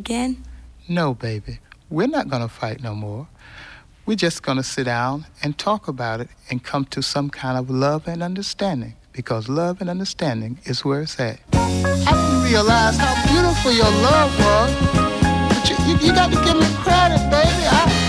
Again? No, baby. We're not going to fight no more. We're just going to sit down and talk about it and come to some kind of love and understanding because love and understanding is where it's at. I didn't realize how beautiful your love was. But you, you, you got to give me credit, baby. I,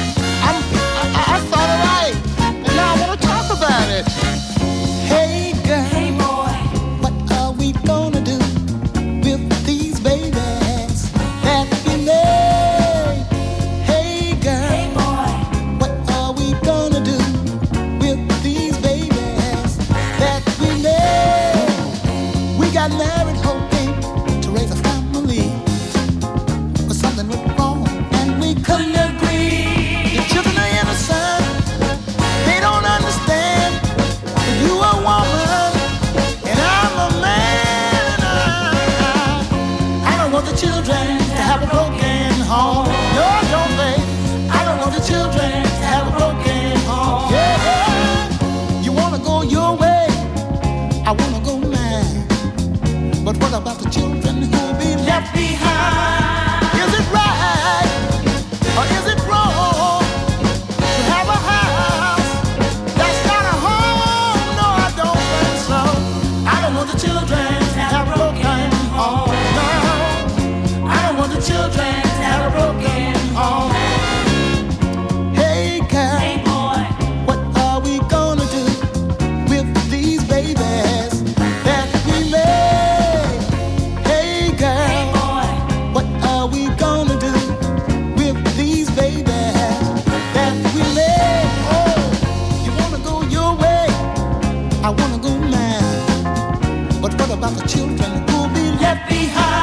The children will be left behind.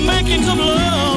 The makings of love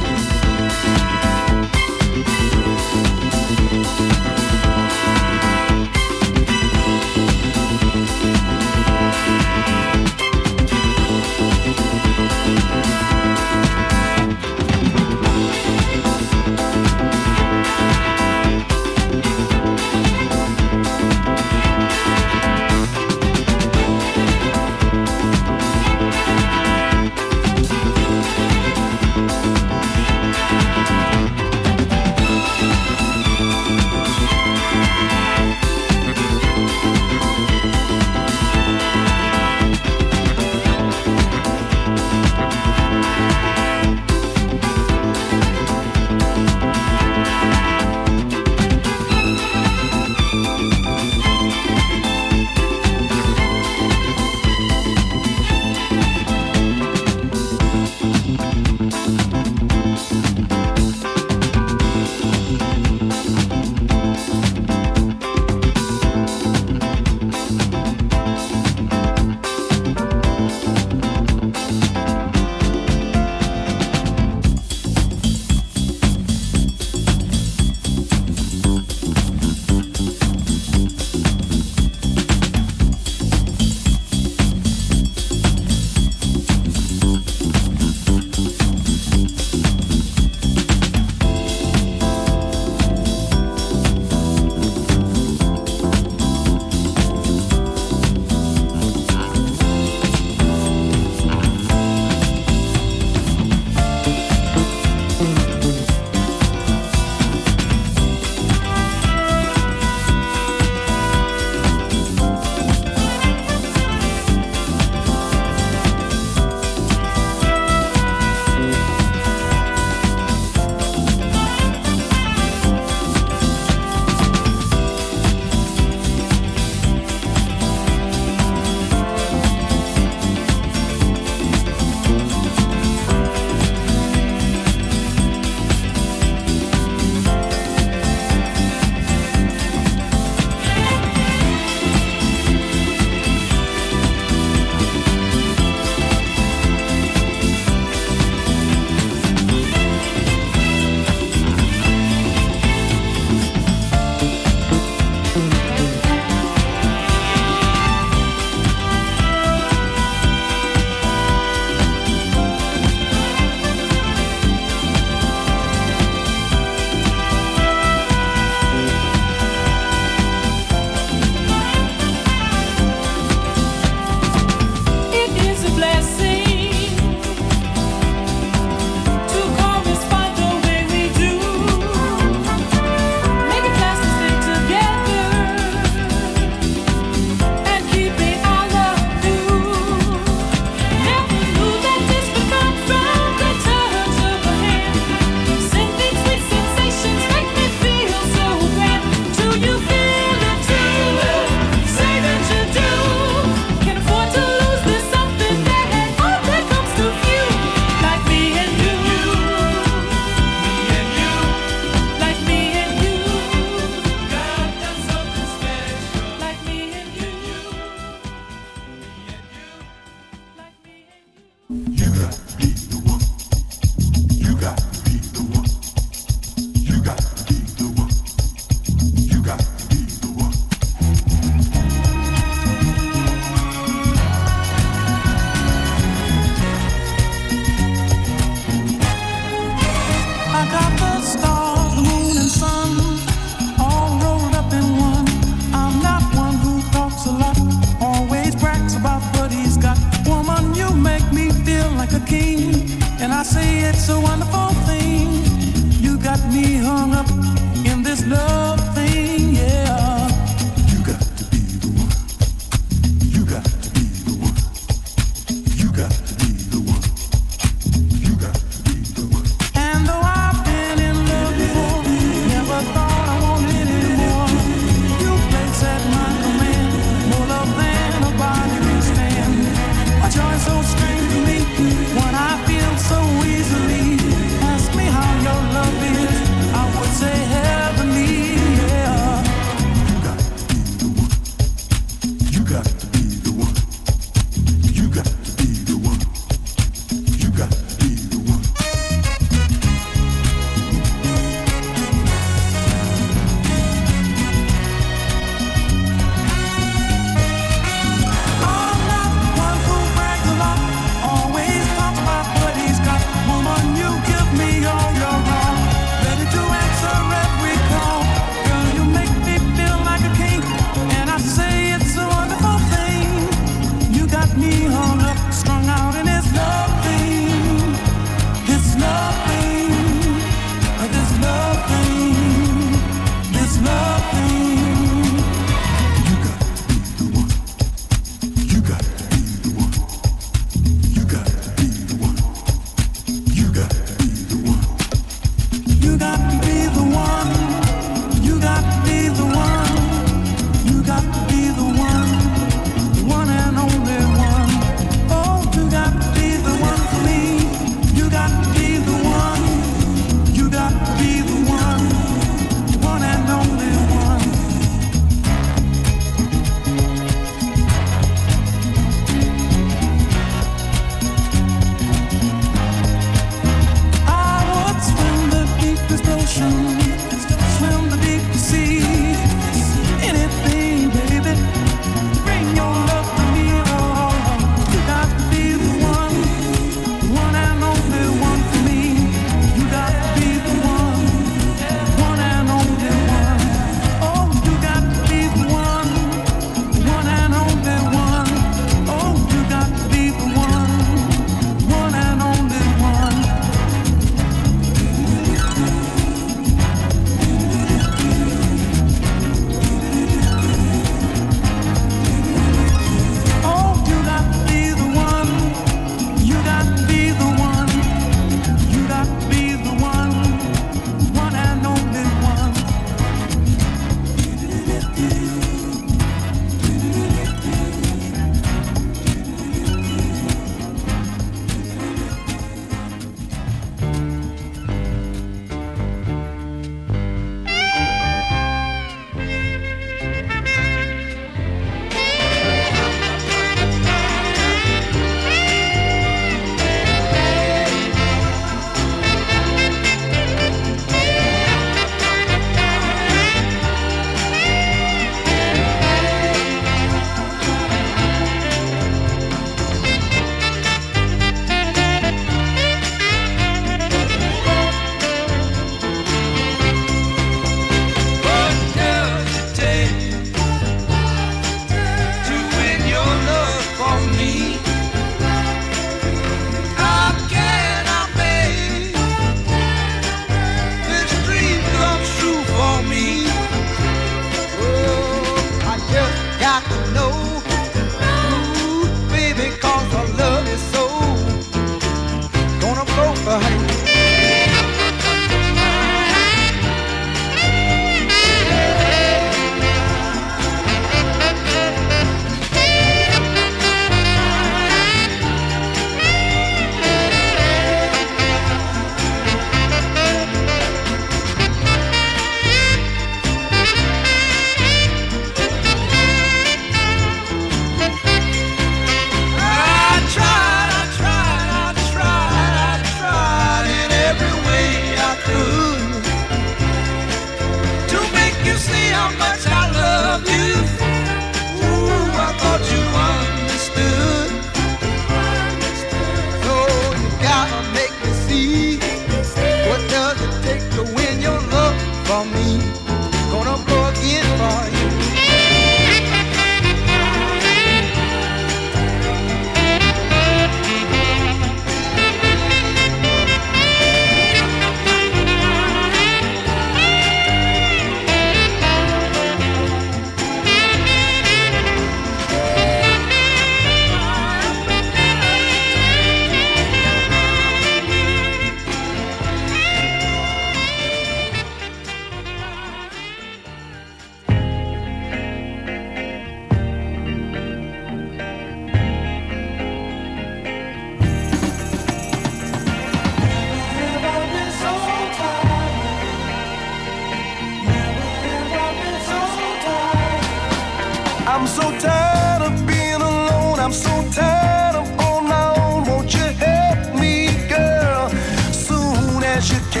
I'm so tired of being alone. I'm so tired of on my own. Won't you help me, girl, soon as you can?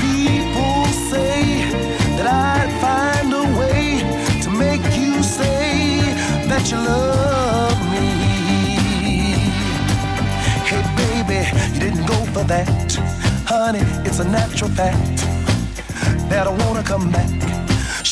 People say that I'd find a way to make you say that you love me. Hey, baby, you didn't go for that. Honey, it's a natural fact that I wanna come back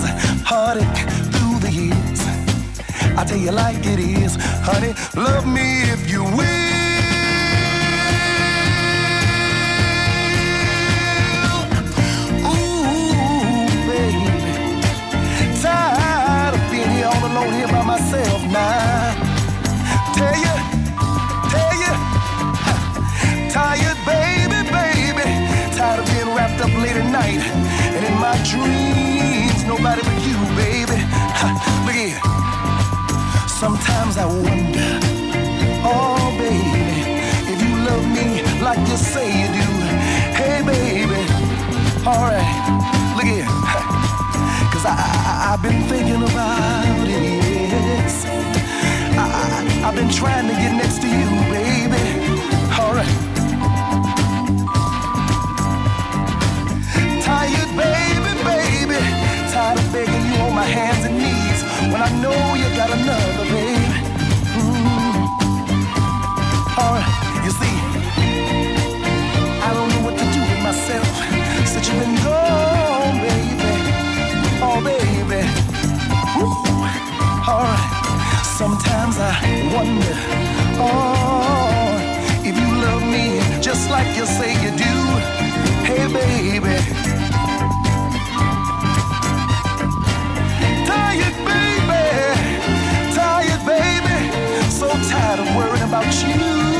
heartache through the years. I tell you like it is, honey, love me if you will. Ooh, baby. Tired of being all alone here by myself now. Tell you, tell you, tired baby, baby, tired of being wrapped up late at night, and in my dreams, nobody but you, baby. Look here. Sometimes I wonder, oh baby, if you love me like you say you do. Hey baby, alright, look here. Cause I, I, I've been thinking about it, yes. I, I, I've been trying to get next to you, baby. Alright. Wonder, oh, if you love me just like you say you do. Hey baby. Tired baby, tired baby, so tired of worrying about you.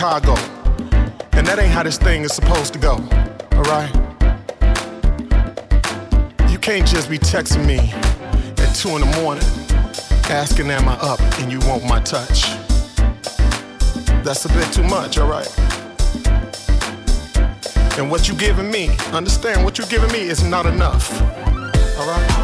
Chicago. And that ain't how this thing is supposed to go, alright? You can't just be texting me at 2 in the morning asking, Am I up? and you want my touch. That's a bit too much, alright? And what you giving me, understand what you giving me is not enough, alright?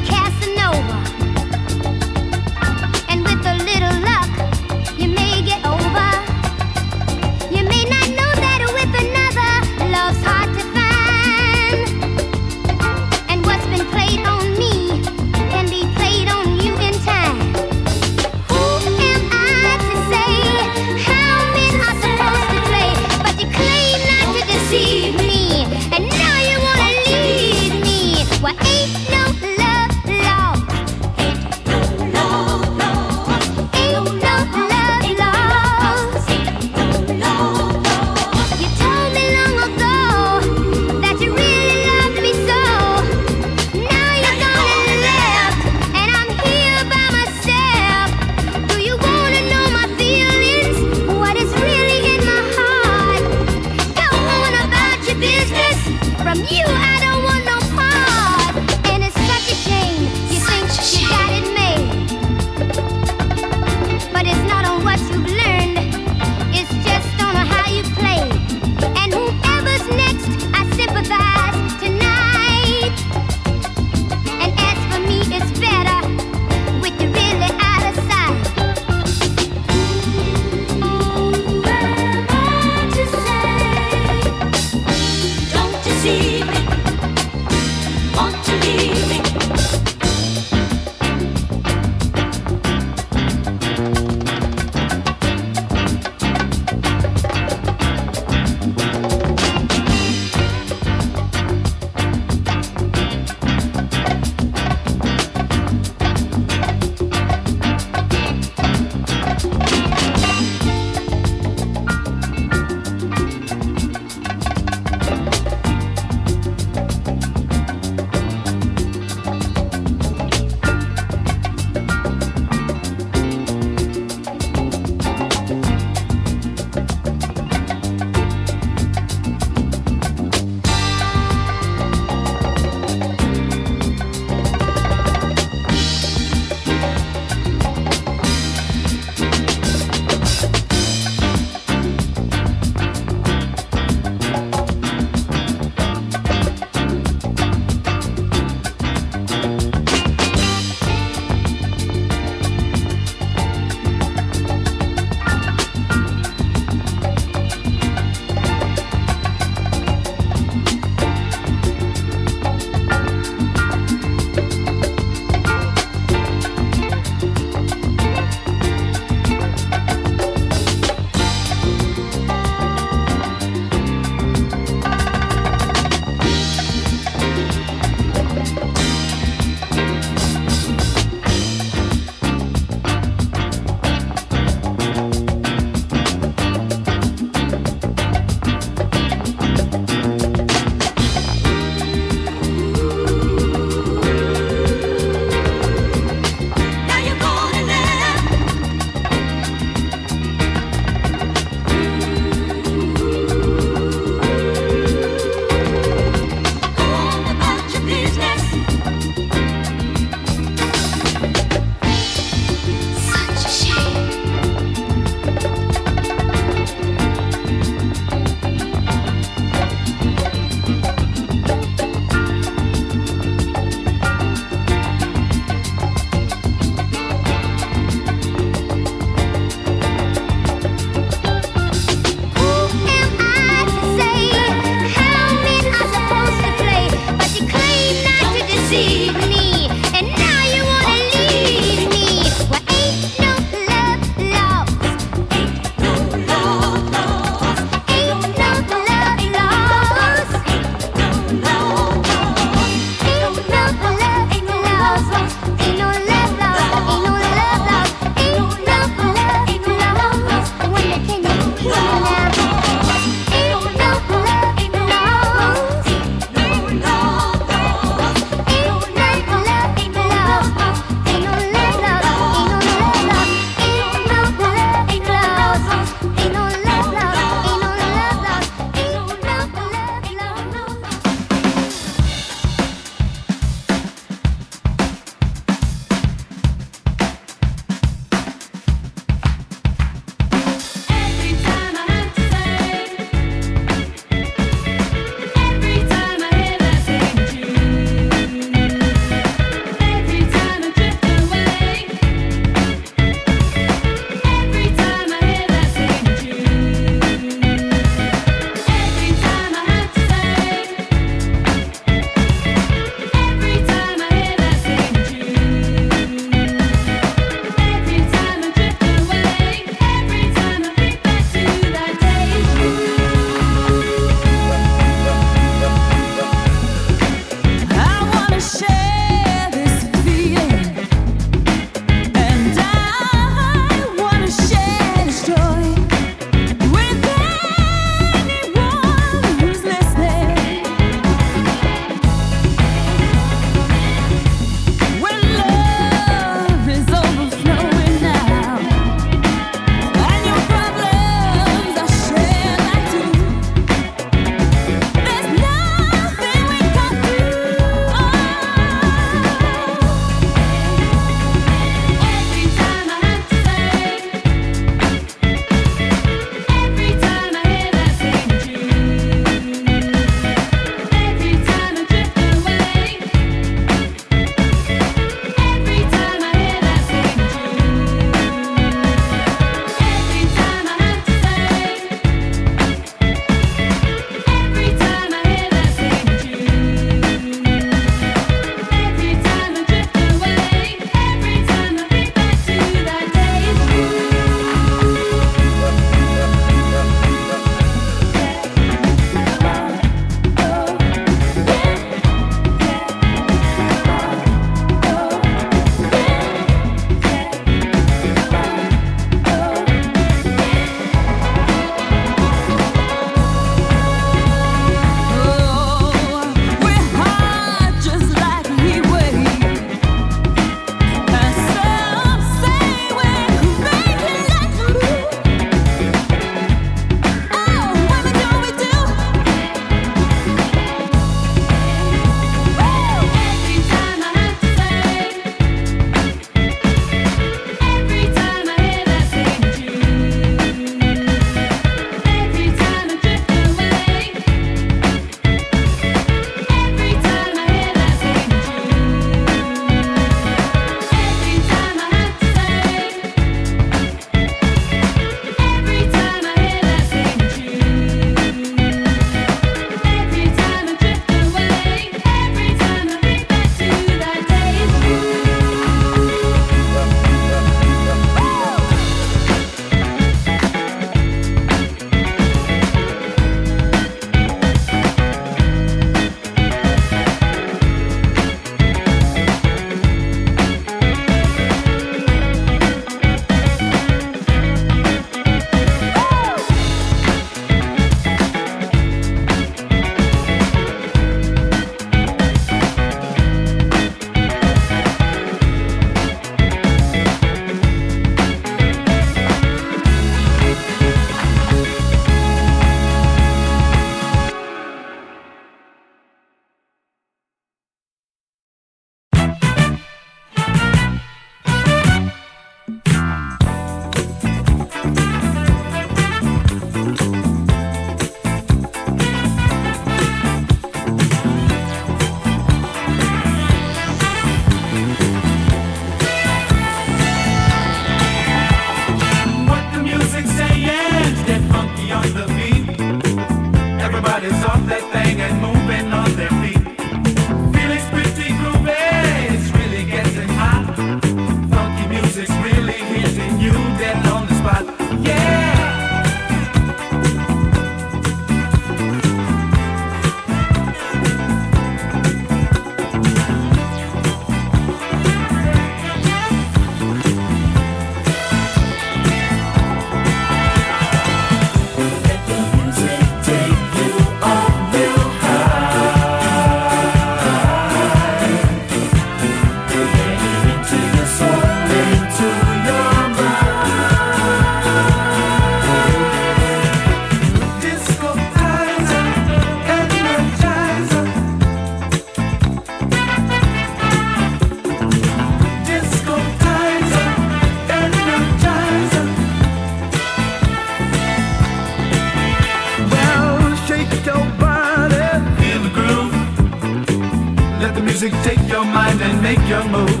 Your mind and make your move.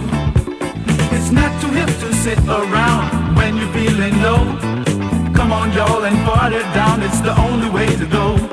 It's not too hip to sit around when you're feeling low. Come on, y'all, and party down. It's the only way to go.